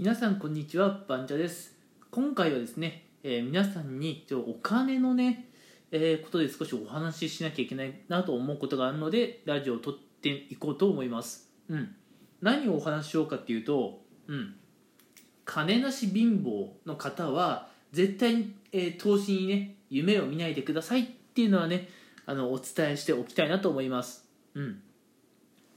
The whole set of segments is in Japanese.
皆さんこんにちはバンチャです。今回はですね、えー皆さんにちょお金のね、えーことで少しお話ししなきゃいけないなと思うことがあるのでラジオを撮っていこうと思います。うん。何をお話ししようかっていうとうん。金なし貧乏の方は絶対に、えー投資にね夢を見ないでくださいっていうのはねあのお伝えしておきたいなと思います。うん。っ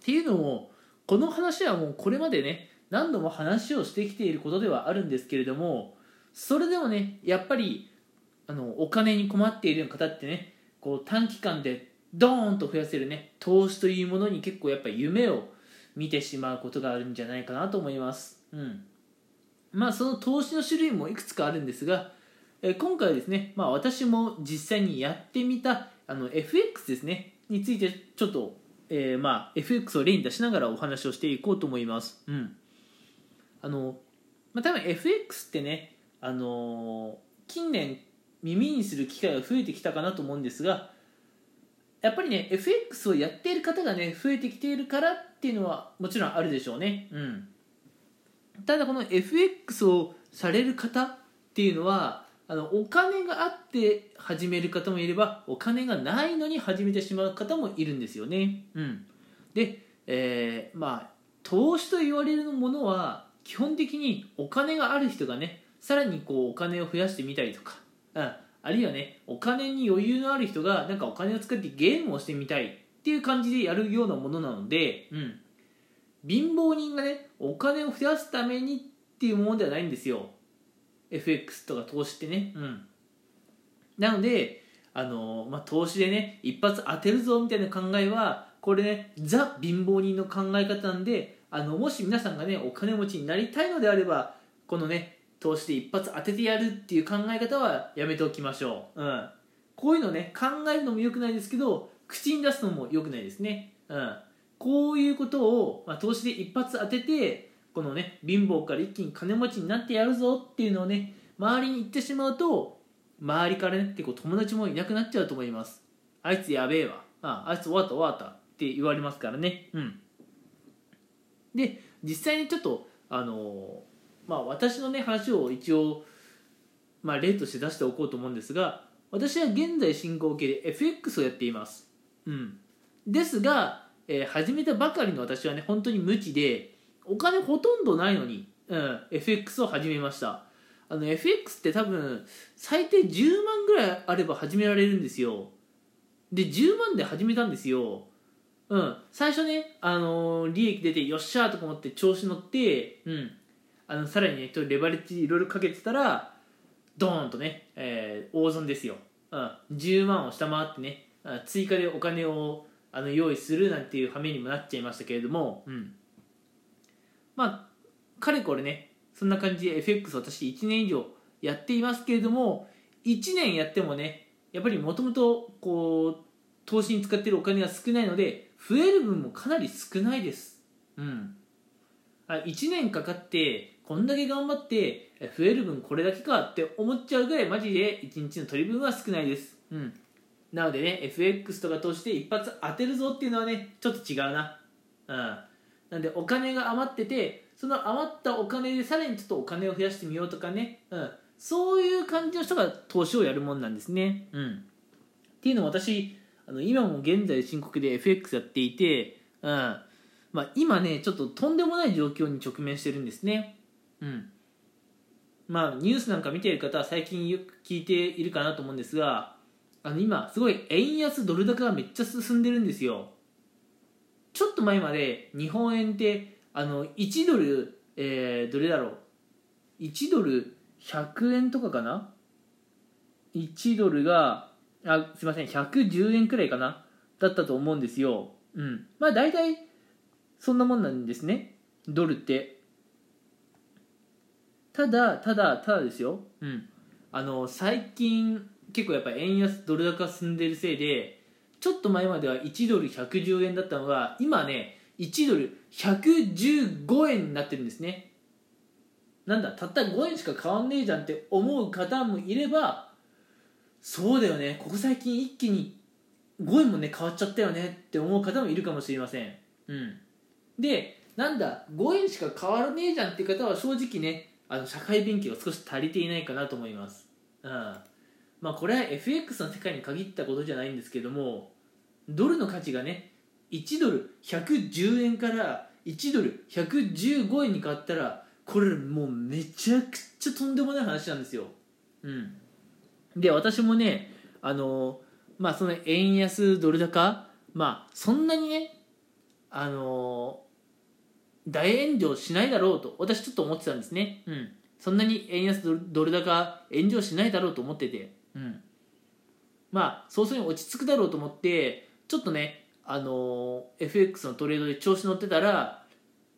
ていうのもこの話はもうこれまでね何度も話をしてきていることではあるんですけれどもそれでもねやっぱりあのお金に困っている方ってねこう短期間でドーンと増やせるね投資というものに結構やっぱ夢を見てしまうことがあるんじゃないかなと思います。うん。まあその投資の種類もいくつかあるんですがえ今回はですね、まあ、私も実際にやってみたあの FX ですねについてちょっと、えーまあ、FX を例に出しながらお話をしていこうと思います。うん。あのまあ、多分 FX ってね、あのー近年耳にする機会が増えてきたかなと思うんですがやっぱりね FX をやっている方がね増えてきているからっていうのはもちろんあるでしょうね。うんただこの FX をされる方っていうのはあのお金があって始める方もいればお金がないのに始めてしまう方もいるんですよね。うん、で、えーまあ投資と言われるものは基本的にお金がある人がねさらにこうお金を増やしてみたりとか、うん、あるいはねお金に余裕のある人がなんかお金を使ってゲームをしてみたいっていう感じでやるようなものなので、うん、貧乏人がねお金を増やすためにっていうものではないんですよ。FX とか投資ってねうん。なのであの、まあ、投資でね一発当てるぞみたいな考えはこれねザ貧乏人の考え方なんであのもし皆さんがねお金持ちになりたいのであればこのね投資で一発当ててやるっていう考え方はやめておきましょう、うん、こういうのね考えるのも良くないですけど口に出すのも良くないですね、うん、こういうことを、まあ、投資で一発当ててこのね貧乏から一気に金持ちになってやるぞっていうのをね周りに言ってしまうと周りからね結構友達もいなくなっちゃうと思います。あいつやべえわ。ああいつ終わった終わったって言われますからね。うんで実際にちょっとあのまあ私のね話を一応まあ例として出しておこうと思うんですが私は現在進行形で FX をやっています。うん。ですが、えー始めたばかりの私はね本当に無知でお金ほとんどないのに、うん、FX を始めました。あの FX って多分最低10万ぐらいあれば始められるんですよ。で10万で始めたんですよ。うん。最初ね、あのー利益出てよっしゃーとか思って調子乗ってうん。あのさらにねレバレッジいろいろかけてたらドーンとね、えー大損ですよ、うん、10万を下回ってね追加でお金をあの用意するなんていう羽目にもなっちゃいましたけれども、うん、まあかれこれねそんな感じで FX 私1年以上やっていますけれども1年やってもねやっぱりもともとこう投資に使ってるお金が少ないので増える分もかなり少ないです。うん。あ1年かかってこんだけ頑張って増える分これだけかって思っちゃうぐらいマジで1日の取り分は少ないです。うん。なのでね FX とか投資で一発当てるぞっていうのはねちょっと違うな。うん。なんでお金が余っててその余ったお金でさらにちょっとお金を増やしてみようとかね、うん、そういう感じの人が投資をやるもんなんですね、うん、っていうのを私あの今も現在深刻で FX やっていて、うん。まあ、今ねちょっととんでもない状況に直面してるんですね、うん。まあ、ニュースなんか見ている方は最近よく聞いているかなと思うんですがあの今すごい円安ドル高がめっちゃ進んでるんですよ。ちょっと前まで日本円ってあの1ドル、えーどれだろう。1ドル100円とかかな？1ドルがあすいません110円くらいかな？だったと思うんですよ。うん。まあ大体そんなもんなんですね。ドルって。ただただただですよ。うん。あの最近結構やっぱ円安ドル高進んでるせいでちょっと前までは1ドル110円だったのが今ね1ドル115円になってるんですね。なんだたった5円しか変わんねえじゃんって思う方もいればそうだよね。ここ最近一気に5円もね変わっちゃったよねって思う方もいるかもしれません。うん。でなんだ5円しか変わらねえじゃんっていう方は正直ねあの社会勉強が少し足りていないかなと思います、うん。まあ、これは FX の世界に限ったことじゃないんですけどもドルの価値がね1ドル110円から1ドル115円に変わったらこれもうめちゃくちゃとんでもない話なんですよ、うん、で私もねあのまあその円安ドル高まあそんなにねあの大炎上しないだろうと私ちょっと思ってたんですね、うん、そんなに円安ドル高炎上しないだろうと思ってて、うん、まあ早々に落ち着くだろうと思ってちょっとねあの FX のトレードで調子乗ってたら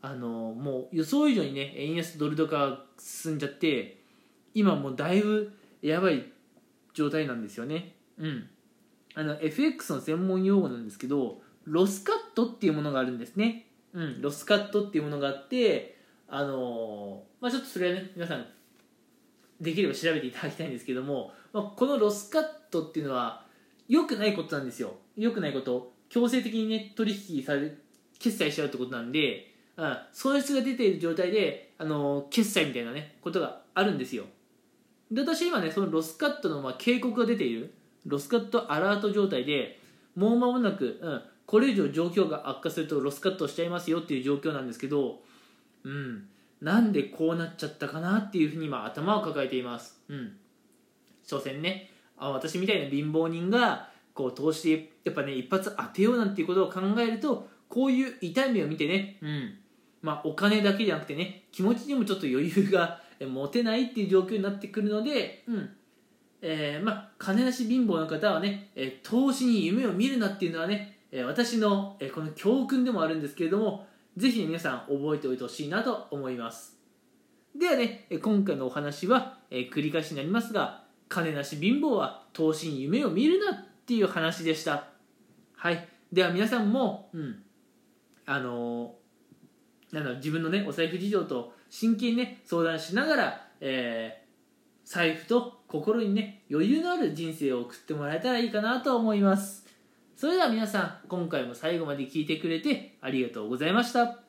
あのもう予想以上にね円安ドル高が進んじゃって今もうだいぶやばい状態なんですよね。うん。あの FX の専門用語なんですけどロスカットっていうものがあるんですね。うん。ロスカットっていうものがあってあのまあちょっとそれはね皆さんできれば調べていただきたいんですけども、まあ、このロスカットっていうのは良くないことなんですよ。良くないこと。強制的にね取引され決済しちゃうってことなんで、うん、損失が出ている状態であの決済みたいなねことがあるんですよ。で私今ねそのロスカットのまあ警告が出ている。ロスカットアラート状態でもう間もなく、うん、これ以上状況が悪化するとロスカットしちゃいますよっていう状況なんですけどうんなんでこうなっちゃったかなっていうふうに今頭を抱えています。うん。所詮ねあ私みたいな貧乏人がこう投資でやっぱね一発当てようなんていうことを考えるとこういう痛い目を見てね、うん。まあ、お金だけじゃなくてね気持ちにもちょっと余裕が持てないっていう状況になってくるので、うん。えーまあ、金なし貧乏の方はね、えー、投資に夢を見るなっていうのはね、えー、私の、えー、この教訓でもあるんですけれどもぜひ、ね、皆さん覚えておいてほしいなと思います。ではね今回のお話は、えー、繰り返しになりますが金なし貧乏は投資に夢を見るなっていう話でした。はい。では皆さんも、うん、あのー、なんだ自分のねお財布事情と真剣にね相談しながら、えー、財布と心にね余裕のある人生を送ってもらえたらいいかなと思います。それでは皆さん今回も最後まで聞いてくれてありがとうございました。